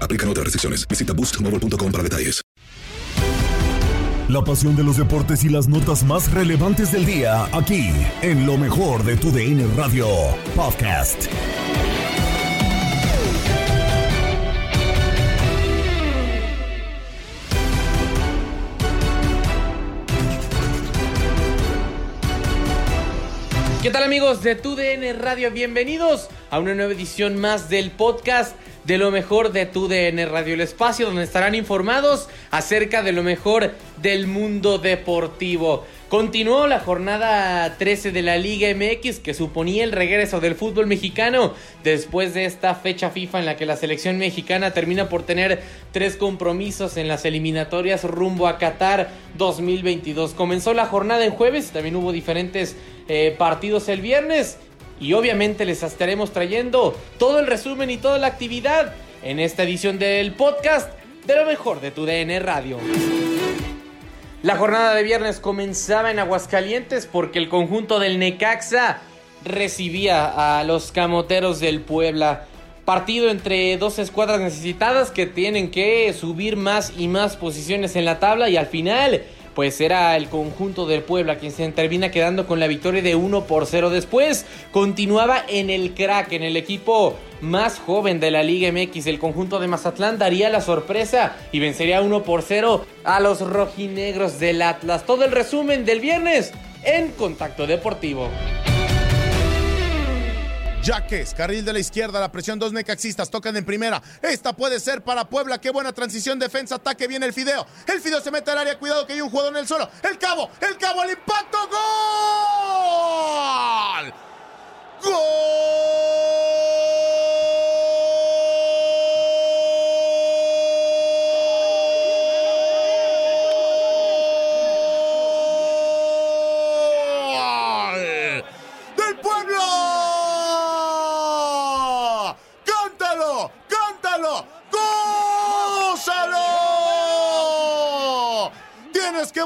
Aplican otras restricciones. Visita boostmobile.com para detalles. La pasión de los deportes y las notas más relevantes del día, aquí, en lo mejor de tu DN Radio Podcast. ¿Qué tal amigos de TUDN Radio? Bienvenidos a una nueva edición más del podcast de lo mejor de TUDN Radio, el espacio donde estarán informados acerca de lo mejor del mundo deportivo. Continuó la jornada 13 de la Liga MX que suponía el regreso del fútbol mexicano después de esta fecha FIFA en la que la selección mexicana termina por tener tres compromisos en las eliminatorias rumbo a Qatar 2022. Comenzó la jornada en jueves, también hubo diferentes eh, partidos el viernes y obviamente les estaremos trayendo todo el resumen y toda la actividad en esta edición del podcast de lo mejor de tu DN Radio. La jornada de viernes comenzaba en Aguascalientes porque el conjunto del Necaxa recibía a los camoteros del Puebla. Partido entre dos escuadras necesitadas que tienen que subir más y más posiciones en la tabla y al final pues era el conjunto del Puebla quien se termina quedando con la victoria de 1 por 0. Después continuaba en el crack, en el equipo más joven de la Liga MX. El conjunto de Mazatlán daría la sorpresa y vencería 1 por 0 a los rojinegros del Atlas. Todo el resumen del viernes en Contacto Deportivo. Jaques, carril de la izquierda, la presión, dos necaxistas tocan en primera. Esta puede ser para Puebla. Qué buena transición, defensa, ataque, viene el Fideo. El Fideo se mete al área, cuidado que hay un jugador en el suelo. El cabo, el cabo, el impacto, gol. ¡Gol!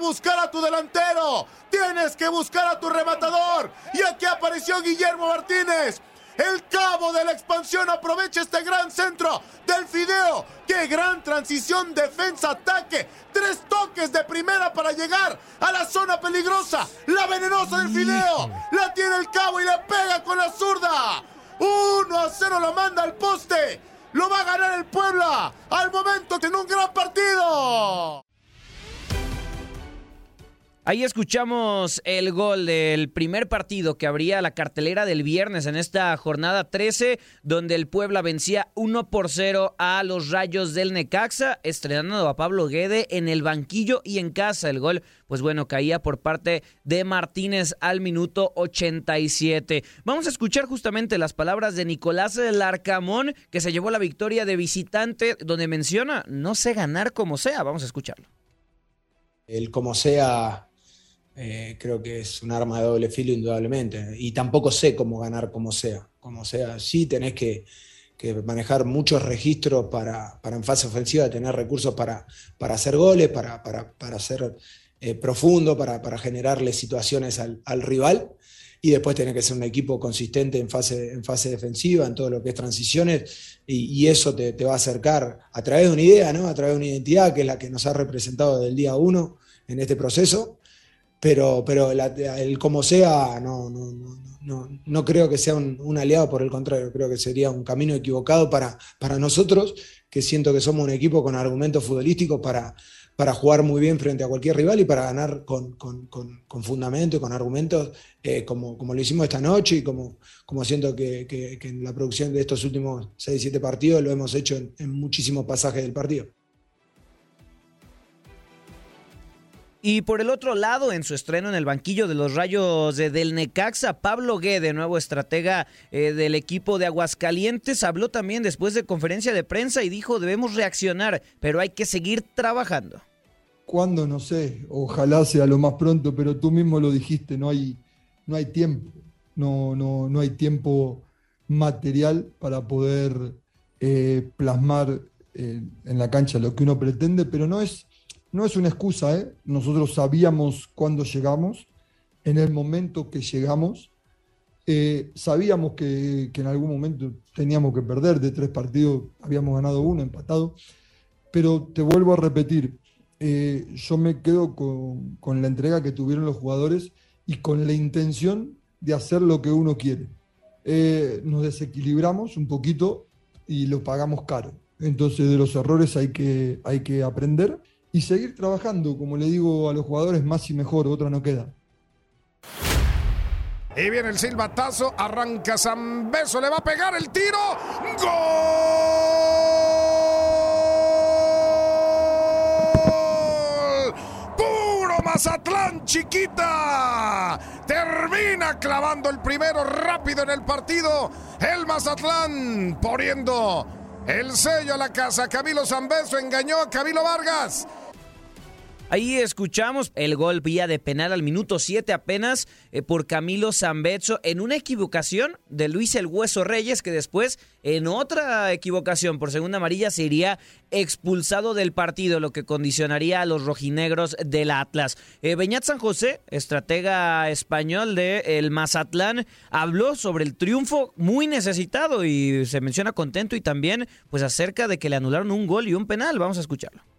Buscar a tu delantero. Tienes que buscar a tu rematador. Y aquí apareció Guillermo Martínez. El cabo de la expansión aprovecha este gran centro del Fideo. ¡Qué gran transición! Defensa-ataque. Tres toques de primera para llegar a la zona peligrosa. La venenosa del Fideo. La tiene el cabo y le pega con la zurda. 1 a 0 la manda al poste. Lo va a ganar el Puebla. Al momento tiene un gran partido. Ahí escuchamos el gol del primer partido que abría la cartelera del viernes en esta jornada 13, donde el Puebla vencía 1 por 0 a los Rayos del Necaxa, estrenando a Pablo Guede en el banquillo y en casa. El gol, pues bueno, caía por parte de Martínez al minuto 87. Vamos a escuchar justamente las palabras de Nicolás Larcamón, que se llevó la victoria de visitante, donde menciona, no sé ganar como sea. Vamos a escucharlo. El como sea eh, creo que es un arma de doble filo indudablemente. Y tampoco sé cómo ganar como sea. Como sea, sí tenés que, manejar muchos registros para, en fase ofensiva, tener recursos para, para hacer goles, para, para, ser eh, profundo, para, generarle situaciones al, rival. Y después tenés que ser un equipo consistente en fase, en fase defensiva, en todo lo que es transiciones, y, eso te, va a acercar a través de una idea, ¿no? a través de una identidad que es la que nos ha representado del día uno en este proceso pero, pero el como sea, no, no, no, no creo que sea un, aliado, por el contrario, creo que sería un camino equivocado para, para nosotros, que siento que somos un equipo con argumentos futbolísticos para, para jugar muy bien frente a cualquier rival y para ganar con, con, con, fundamento y con argumentos, eh, como, como lo hicimos esta noche y como, como siento que, que, en la producción de estos últimos 6-7 partidos lo hemos hecho en muchísimos pasajes del partido. Y por el otro lado, en su estreno en el banquillo de los Rayos del Necaxa, Pablo Guede, nuevo estratega eh, del equipo de Aguascalientes, habló también después de conferencia de prensa y dijo debemos reaccionar, pero hay que seguir trabajando. ¿Cuándo? No sé, ojalá sea lo más pronto, pero tú mismo lo dijiste, no hay, no hay tiempo, no, no, no hay tiempo material para poder eh, plasmar eh, en la cancha lo que uno pretende, pero no es no es una excusa, ¿eh? Nosotros sabíamos cuándo llegamos, en el momento que llegamos. Eh, sabíamos que, en algún momento teníamos que perder de tres partidos, habíamos ganado uno, empatado. Pero te vuelvo a repetir, eh, yo me quedo con, la entrega que tuvieron los jugadores y con la intención de hacer lo que uno quiere. Eh, nos desequilibramos un poquito y lo pagamos caro. Entonces de los errores hay que, hay que aprender y seguir trabajando, como le digo a los jugadores, más y mejor, otra no queda. Y viene el silbatazo, arranca Beso, le va a pegar el tiro. ¡Gol! ¡Puro Mazatlán, chiquita! Termina clavando el primero rápido en el partido. El Mazatlán poniendo el sello a la casa. Camilo Zambeso engañó a Camilo Vargas. Ahí escuchamos el gol vía de penal al minuto 7 apenas eh, por Camilo Zambezzo en una equivocación de Luis El Hueso Reyes que después en otra equivocación por segunda amarilla se iría expulsado del partido, lo que condicionaría a los rojinegros del Atlas. Eh, Beñat San José, estratega español de el Mazatlán, habló sobre el triunfo muy necesitado y se menciona contento y también pues acerca de que le anularon un gol y un penal. Vamos a escucharlo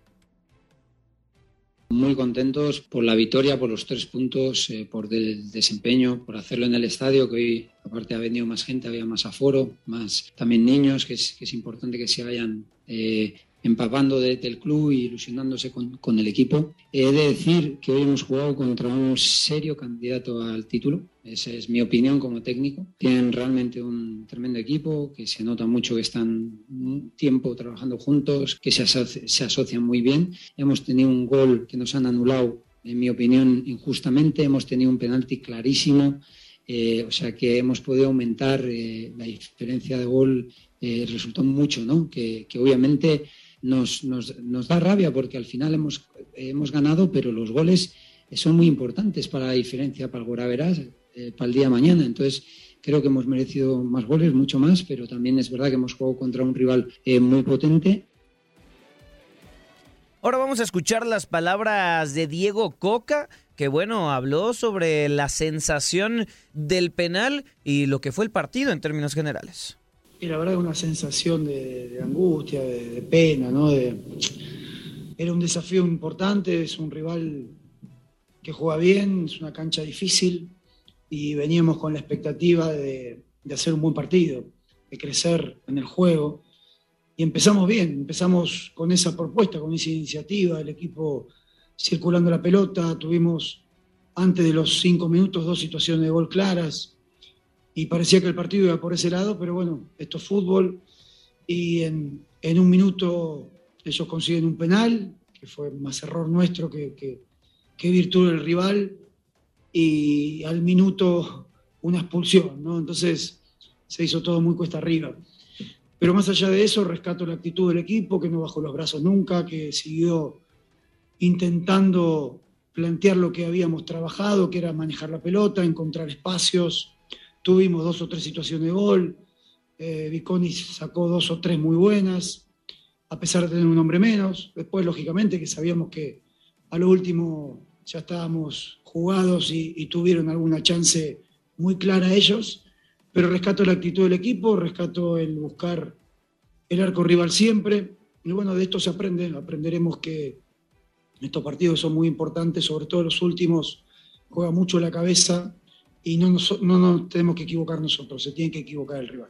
muy contentos por la victoria, por los tres puntos, eh, por el desempeño, por hacerlo en el estadio, que hoy aparte ha venido más gente, había más aforo, más también niños, que es, que es importante que se vayan eh, empapando del club y ilusionándose con, con, el equipo. He de decir que hoy hemos jugado contra un serio candidato al título. Esa es mi opinión como técnico. Tienen realmente un tremendo equipo, que se nota mucho que están un tiempo trabajando juntos, que se, se asocian muy bien. Hemos tenido un gol que nos han anulado, en mi opinión, injustamente. Hemos tenido un penalti clarísimo. Eh, o sea que hemos podido aumentar eh, la diferencia de gol, eh, resultó mucho, ¿no? Que, que obviamente nos, nos, nos, da rabia porque al final hemos, hemos ganado, pero los goles son muy importantes para la diferencia, para el Goraveras, eh, para el día de mañana. Entonces, creo que hemos merecido más goles, mucho más, pero también es verdad que hemos jugado contra un rival eh, muy potente. Ahora vamos a escuchar las palabras de Diego Coca, que bueno, habló sobre la sensación del penal y lo que fue el partido en términos generales. Y la verdad es una sensación de, angustia, de, pena, ¿no? era un desafío importante, es un rival que juega bien, es una cancha difícil y veníamos con la expectativa de, hacer un buen partido, de crecer en el juego. Y empezamos bien, empezamos con esa propuesta, con esa iniciativa, el equipo circulando la pelota, tuvimos antes de los cinco minutos dos situaciones de gol claras y parecía que el partido iba por ese lado, pero bueno, esto es fútbol y en, en un minuto ellos consiguen un penal, que fue más error nuestro que, que, que virtud del rival, y al minuto una expulsión, ¿no? Entonces se hizo todo muy cuesta arriba. Pero más allá de eso, rescato la actitud del equipo, que no bajó los brazos nunca, que siguió intentando plantear lo que habíamos trabajado, que era manejar la pelota, encontrar espacios. Tuvimos dos o tres situaciones de gol. Eh, sacó dos o tres muy buenas, a pesar de tener un hombre menos. Después, lógicamente, que sabíamos que a lo último ya estábamos jugados y, y tuvieron alguna chance muy clara ellos. Pero rescato la actitud del equipo, rescato el buscar el arco rival siempre. Y bueno, de esto se aprende. Aprenderemos que estos partidos son muy importantes, sobre todo los últimos, juega mucho la cabeza y no nos, no tenemos que equivocar nosotros, se tiene que equivocar el rival.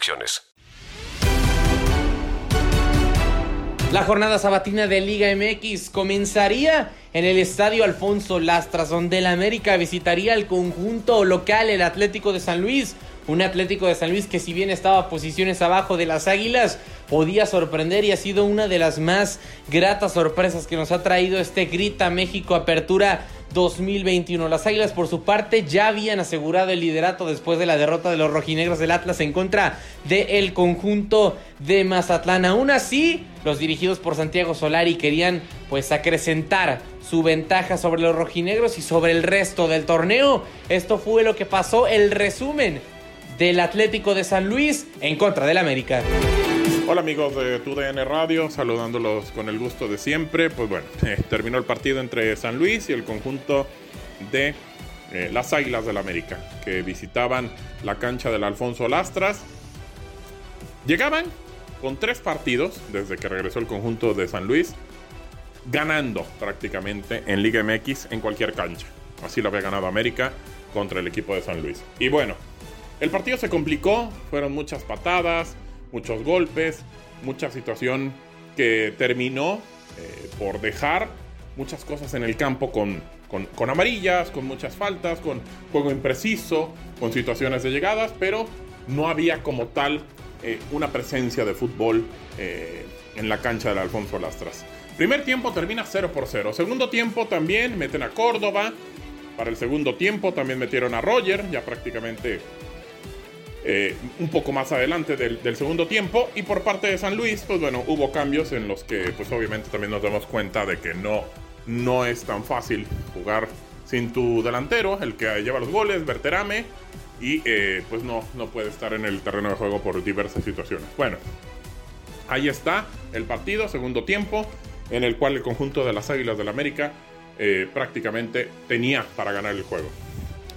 La jornada sabatina de Liga MX comenzaría en el estadio Alfonso Lastras, donde el América visitaría el conjunto local, el Atlético de San Luis. Un Atlético de San Luis que si bien estaba posiciones abajo de las Águilas, podía sorprender y ha sido una de las más gratas sorpresas que nos ha traído este Grita México Apertura 2021. Las Águilas por su parte ya habían asegurado el liderato después de la derrota de los rojinegros del Atlas en contra del conjunto de Mazatlán. Aún así, los dirigidos por Santiago Solari querían pues acrecentar su ventaja sobre los rojinegros y sobre el resto del torneo. Esto fue lo que pasó, el resumen del Atlético de San Luis en contra del América. Hola amigos de TUDN Radio, saludándolos con el gusto de siempre. Pues bueno, eh, terminó el partido entre San Luis y el conjunto de eh, las Águilas del América, que visitaban la cancha del Alfonso Lastras. Llegaban con tres partidos desde que regresó el conjunto de San Luis, ganando prácticamente en Liga MX en cualquier cancha. Así lo había ganado América contra el equipo de San Luis. Y bueno, el partido se complicó, fueron muchas patadas, muchos golpes, mucha situación que terminó eh, por dejar muchas cosas en el campo con, con, amarillas, con muchas faltas, con juego impreciso, con situaciones de llegadas, pero no había como tal eh, una presencia de fútbol eh, en la cancha del Alfonso Lastras. Primer tiempo termina 0 por 0. Segundo tiempo también meten a Córdoba. Para el segundo tiempo también metieron a Roger, ya prácticamente eh, un poco más adelante del, segundo tiempo. Y por parte de San Luis, pues bueno, hubo cambios en los que pues obviamente también nos damos cuenta de que no, no es tan fácil jugar sin tu delantero, el que lleva los goles, Berterame, y eh, pues no, no puede estar en el terreno de juego por diversas situaciones. Bueno, ahí está el partido, segundo tiempo, en el cual el conjunto de las Águilas del América eh, prácticamente tenía para ganar el juego.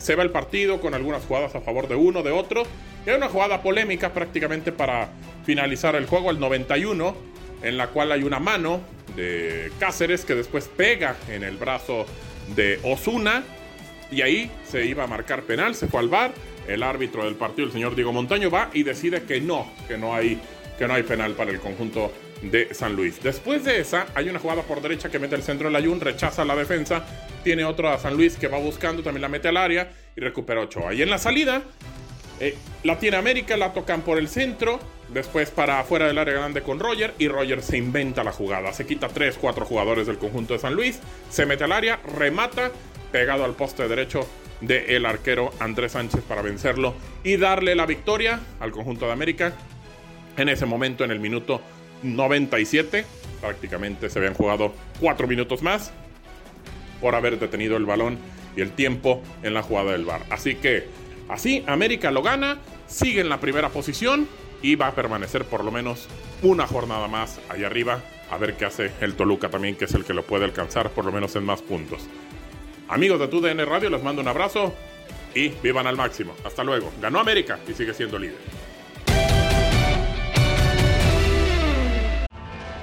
Se va el partido con algunas jugadas a favor de uno, de otro. Y hay una jugada polémica prácticamente para finalizar el juego, el 91, en la cual hay una mano de Cáceres que después pega en el brazo de Osuna. Y ahí se iba a marcar penal, se fue al bar. El árbitro del partido, el señor Diego Montaño, va y decide que no, que no hay, que no hay penal para el conjunto de San Luis. Después de esa, hay una jugada por derecha que mete el centro del Ayun, rechaza la defensa. Tiene otro a San Luis que va buscando, también la mete al área y recupera Ochoa. Y en la salida, eh, la tiene América, la tocan por el centro. Después para afuera del área grande con Roger y Roger se inventa la jugada. Se quita 3, 4 jugadores del conjunto de San Luis, se mete al área, remata, pegado al poste derecho del el arquero Andrés Sánchez para vencerlo y darle la victoria al conjunto de América. En ese momento, en el minuto 97, prácticamente se habían jugado 4 minutos más por haber detenido el balón y el tiempo en la jugada del bar. Así que Así, América lo gana sigue en la primera posición y va a permanecer por lo menos una jornada más allá arriba. A ver qué hace el Toluca también, que es el que lo puede alcanzar por lo menos en más puntos. Amigos de TUDN Radio, les mando un abrazo y vivan al máximo. Hasta luego. Ganó América y sigue siendo líder.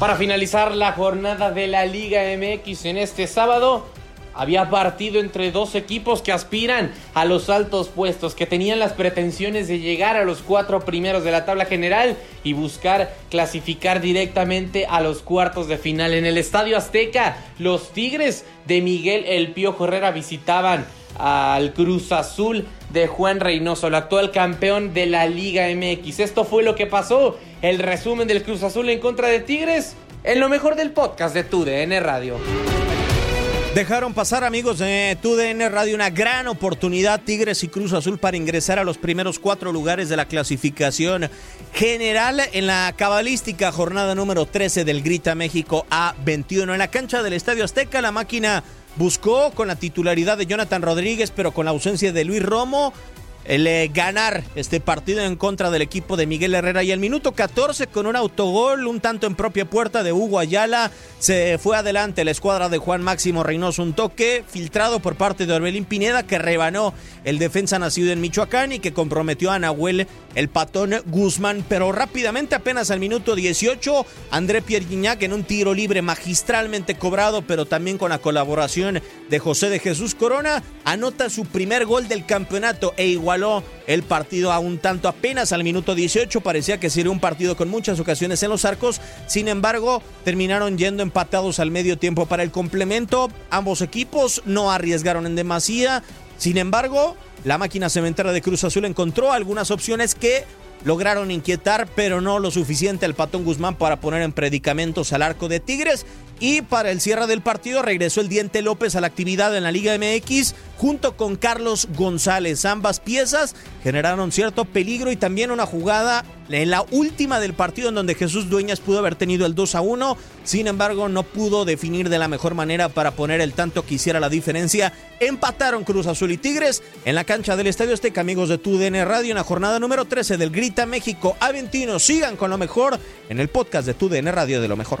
Para finalizar la jornada de la Liga MX en este sábado, había partido entre dos equipos que aspiran a los altos puestos, que tenían las pretensiones de llegar a los cuatro primeros de la tabla general y buscar clasificar directamente a los cuartos de final. En el Estadio Azteca, los Tigres de Miguel El Pío Herrera visitaban al Cruz Azul de Juan Reynoso, el actual campeón de la Liga MX. Esto fue lo que pasó. El resumen del Cruz Azul en contra de Tigres en lo mejor del podcast de TUDN Radio. Dejaron pasar amigos de TUDN Radio una gran oportunidad Tigres y Cruz Azul para ingresar a los primeros cuatro lugares de la clasificación general en la cabalística jornada número 13 del Grita México A21. En la cancha del Estadio Azteca la máquina buscó con la titularidad de Jonathan Rodríguez pero con la ausencia de Luis Romo el eh, ganar este partido en contra del equipo de Miguel Herrera. Y el minuto 14 con un autogol, un tanto en propia puerta de Hugo Ayala, se fue adelante la escuadra de Juan Máximo Reynoso. Un toque filtrado por parte de Orbelín Pineda que rebanó el defensa nacido en Michoacán y que comprometió a Nahuel el patón Guzmán. Pero rápidamente, apenas al minuto 18, André Pierre Guignac en un tiro libre magistralmente cobrado, pero también con la colaboración de José de Jesús Corona, anota su primer gol del campeonato e igual el partido a un tanto apenas al minuto 18. Parecía que sería un partido con muchas ocasiones en los arcos. Sin embargo, terminaron yendo empatados al medio tiempo para el complemento. Ambos equipos no arriesgaron en demasía. Sin embargo, la máquina cementera de Cruz Azul encontró algunas opciones que lograron inquietar, pero no lo suficiente al Patón Guzmán para poner en predicamentos al arco de Tigres. Y para el cierre del partido regresó el Diente López a la actividad en la Liga MX junto con Carlos González. Ambas piezas generaron cierto peligro y también una jugada en la última del partido en donde Jesús Dueñas pudo haber tenido el 2 a 1. Sin embargo, no pudo definir de la mejor manera para poner el tanto que hiciera la diferencia. Empataron Cruz Azul y Tigres en la cancha del Estadio Azteca, amigos de TUDN Radio, en la jornada número 13 del Grita México Aventino. Sigan con lo mejor en el podcast de TUDN Radio de lo mejor.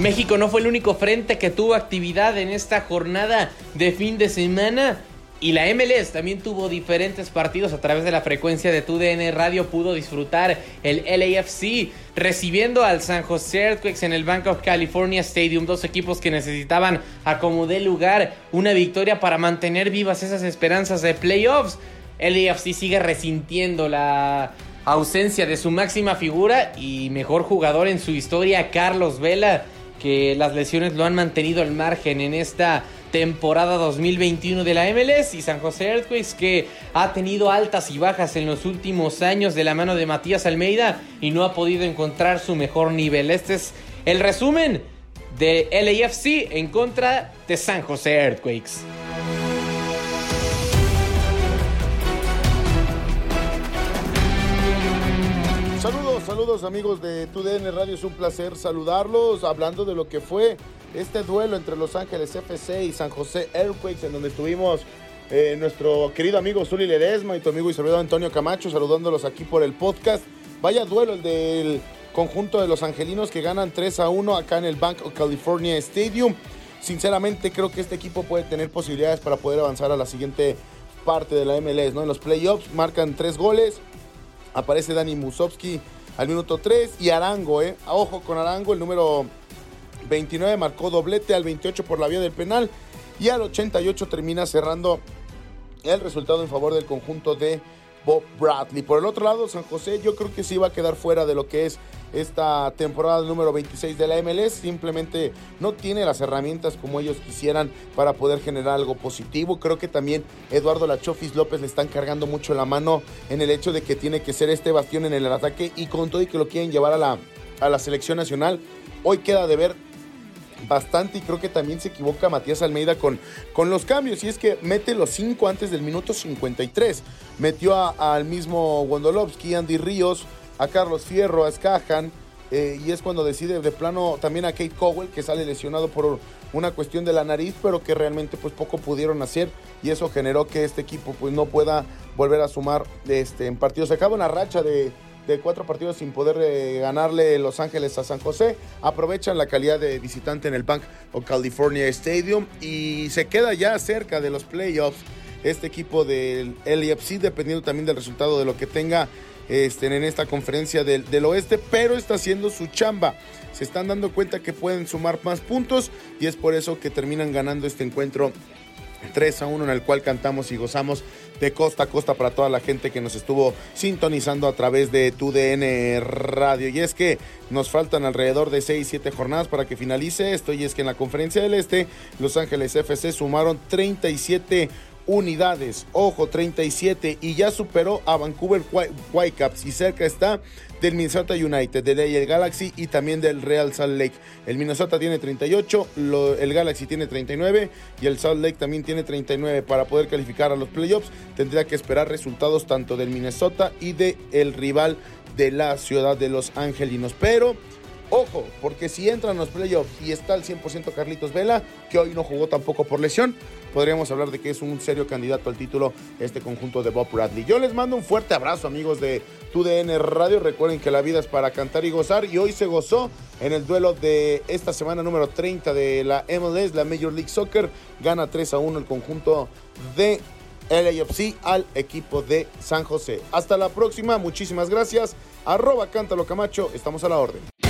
México no fue el único frente que tuvo actividad en esta jornada de fin de semana. Y la MLS también tuvo diferentes partidos a través de la frecuencia de TUDN Radio. Pudo disfrutar el LAFC recibiendo al San Jose Earthquakes en el Bank of California Stadium. Dos equipos que necesitaban acomodar lugar, una victoria para mantener vivas esas esperanzas de playoffs. LAFC sigue resintiendo la ausencia de su máxima figura y mejor jugador en su historia, Carlos Vela que las lesiones lo han mantenido al margen en esta temporada 2021 de la MLS y San José Earthquakes que ha tenido altas y bajas en los últimos años de la mano de Matías Almeida y no ha podido encontrar su mejor nivel. Este es el resumen de LAFC en contra de San José Earthquakes. Saludos, amigos de TUDN Radio, es un placer saludarlos hablando de lo que fue este duelo entre Los Ángeles FC y San José Earthquakes en donde estuvimos eh, nuestro querido amigo Zuli Ledesma y tu amigo y servidor Antonio Camacho, saludándolos aquí por el podcast. Vaya duelo el del conjunto de los angelinos que ganan 3 a 1 acá en el Bank of California Stadium. Sinceramente creo que este equipo puede tener posibilidades para poder avanzar a la siguiente parte de la MLS, ¿no? En los playoffs marcan tres goles. Aparece Dani Musovski al minuto 3 y Arango, ¿eh? Ojo con Arango, el número 29 marcó doblete al 28 por la vía del penal y al 88 termina cerrando el resultado en favor del conjunto de Bob Bradley. Por el otro lado, San José yo creo que sí va a quedar fuera de lo que es esta temporada número 26 de la MLS. Simplemente no tiene las herramientas como ellos quisieran para poder generar algo positivo. Creo que también Eduardo Lachofis López le están cargando mucho la mano en el hecho de que tiene que ser este bastión en el ataque y con todo y que lo quieren llevar a la, a la selección nacional. Hoy queda de ver bastante y creo que también se equivoca Matías Almeida con, con los cambios y es que mete los cinco antes del minuto 53. Metió al mismo Wondolowski, Andy Ríos, a Carlos Fierro, a Skajan eh, y es cuando decide de plano también a Kate Cowell que sale lesionado por una cuestión de la nariz pero que realmente pues poco pudieron hacer y eso generó que este equipo pues no pueda volver a sumar este, en partidos. Se acaba una racha de de cuatro partidos sin poder eh, ganarle Los Ángeles a San José. Aprovechan la calidad de visitante en el Bank of California Stadium y se queda ya cerca de los playoffs este equipo del LFC, dependiendo también del resultado de lo que tenga en esta conferencia del, del, oeste, pero está haciendo su chamba. Se están dando cuenta que pueden sumar más puntos y es por eso que terminan ganando este encuentro 3 a 1 en el cual cantamos y gozamos de costa a costa para toda la gente que nos estuvo sintonizando a través de tu DN Radio. Y es que nos faltan alrededor de 6, 7 jornadas para que finalice esto. Y es que en la conferencia del Este, Los Ángeles FC sumaron 37 unidades. Ojo, 37 y ya superó a Vancouver Whitecaps y cerca está del Minnesota United, del LA Galaxy y también del Real Salt Lake. El Minnesota tiene 38, el Galaxy tiene 39 y el Salt Lake también tiene 39. Para poder calificar a los playoffs tendría que esperar resultados tanto del Minnesota y del el rival de la ciudad de Los Angelinos. Pero Ojo, porque si entran los playoffs y está al 100% Carlitos Vela, que hoy no jugó tampoco por lesión, podríamos hablar de que es un serio candidato al título este conjunto de Bob Bradley. Yo les mando un fuerte abrazo, amigos de TUDN Radio. Recuerden que la vida es para cantar y gozar. Y hoy se gozó en el duelo de esta semana número 30 de la MLS, la Major League Soccer. Gana 3 a 1 el conjunto de LAFC al equipo de San José. Hasta la próxima, muchísimas gracias. Arroba Cántalo Camacho, estamos a la orden.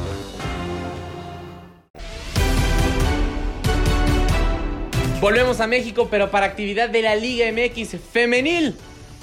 Volvemos a México, pero para actividad de la Liga MX femenil.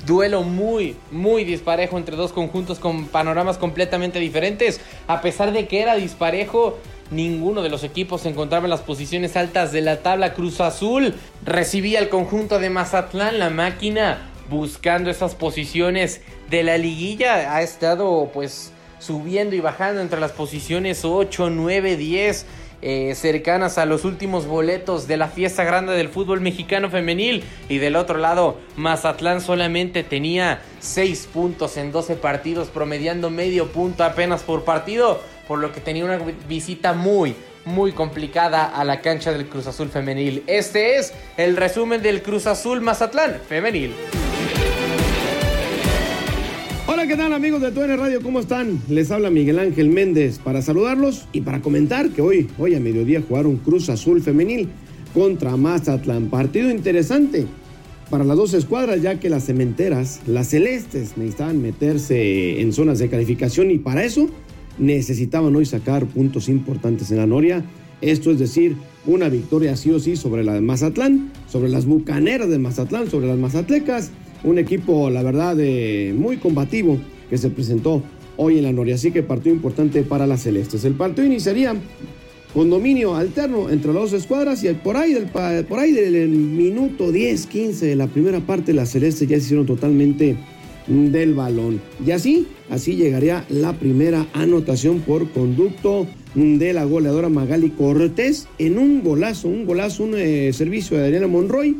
Duelo muy, muy disparejo entre dos conjuntos con panoramas completamente diferentes. A pesar de que era disparejo, ninguno de los equipos se encontraba en las posiciones altas de la tabla. Cruz Azul recibía el conjunto de Mazatlán, la máquina, buscando esas posiciones de la liguilla. Ha estado pues subiendo y bajando entre las posiciones 8, 9, 10 eh, cercanas a los últimos boletos de la fiesta grande del fútbol mexicano femenil. Y del otro lado, Mazatlán solamente tenía 6 puntos en 12 partidos, promediando medio punto apenas por partido, por lo que tenía una visita muy, muy complicada a la cancha del Cruz Azul femenil. Este es el resumen del Cruz Azul Mazatlán femenil. ¿Qué tal amigos de TUN Radio? ¿Cómo están? Les habla Miguel Ángel Méndez para saludarlos y para comentar que hoy, hoy a mediodía jugaron Cruz Azul Femenil contra Mazatlán. Partido interesante para las dos escuadras ya que las cementeras, las celestes, necesitaban meterse en zonas de calificación y para eso necesitaban hoy sacar puntos importantes en la Noria. Esto es decir, una victoria sí o sí sobre la de Mazatlán, sobre las bucaneras de Mazatlán, sobre las mazatlecas un equipo, la verdad, muy combativo que se presentó hoy en la Noria. Así que partido importante para las Celestes. El partido iniciaría con dominio alterno entre las dos escuadras y por ahí del, por ahí del minuto 10, 15 de la primera parte, las celestes ya se hicieron totalmente del balón. Y así, así llegaría la primera anotación por conducto de la goleadora Magali Cortés en un golazo, un golazo, un eh, servicio de Daniela Monroy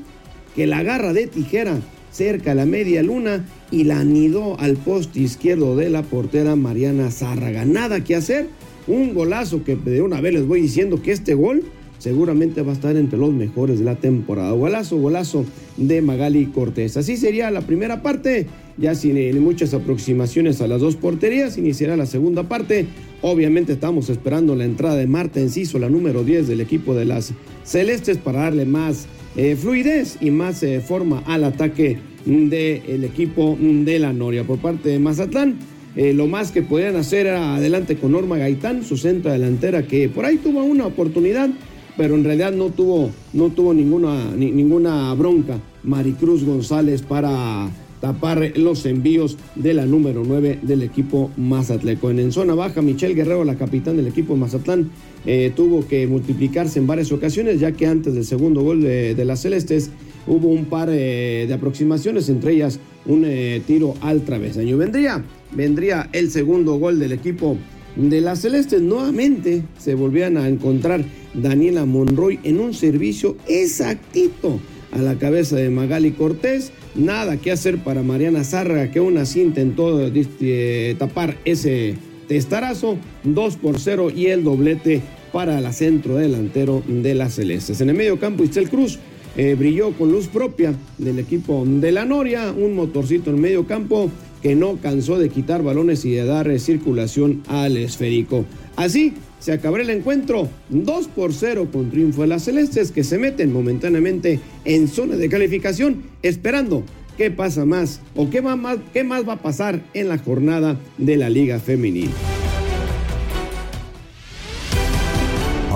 que la agarra de tijera cerca a la media luna y la anidó al poste izquierdo de la portera Mariana Zárraga. Nada que hacer, un golazo que de una vez les voy diciendo que este gol seguramente va a estar entre los mejores de la temporada. Golazo, golazo de Magali Cortés. Así sería la primera parte, ya sin muchas aproximaciones a las dos porterías, iniciará la segunda parte. Obviamente estamos esperando la entrada de Marta Enciso, la número 10 del equipo de las Celestes, para darle más eh, fluidez y más eh, forma al ataque del equipo de la Noria. Por parte de Mazatlán, eh, lo más que podían hacer era adelante con Norma Gaitán, su centro delantera, que por ahí tuvo una oportunidad, pero en realidad no tuvo, no tuvo ninguna, ninguna bronca. Maricruz González para tapar los envíos de la número 9 del equipo Mazatleco. En zona baja, Michelle Guerrero, la capitán del equipo Mazatlán, eh, tuvo que multiplicarse en varias ocasiones, ya que antes del segundo gol de, las Celestes hubo un par eh, de aproximaciones, entre ellas un eh, tiro al travesaño. Vendría, vendría el segundo gol del equipo de las Celestes. Nuevamente se volvían a encontrar Daniela Monroy en un servicio exactito a la cabeza de Magali Cortés. Nada que hacer para Mariana Zárraga, que aún así intentó eh, tapar ese testarazo. 2 por 0 y el doblete para la centro delantero de las Celestes. En el medio campo, Istel Cruz eh, brilló con luz propia del equipo de la Noria, un motorcito en medio campo que no cansó de quitar balones y de dar eh, circulación al esférico. Así se acabará el encuentro 2 por 0 con triunfo de las Celestes que se meten momentáneamente en zona de calificación esperando qué pasa más o qué, más, va a pasar en la jornada de la Liga Femenil.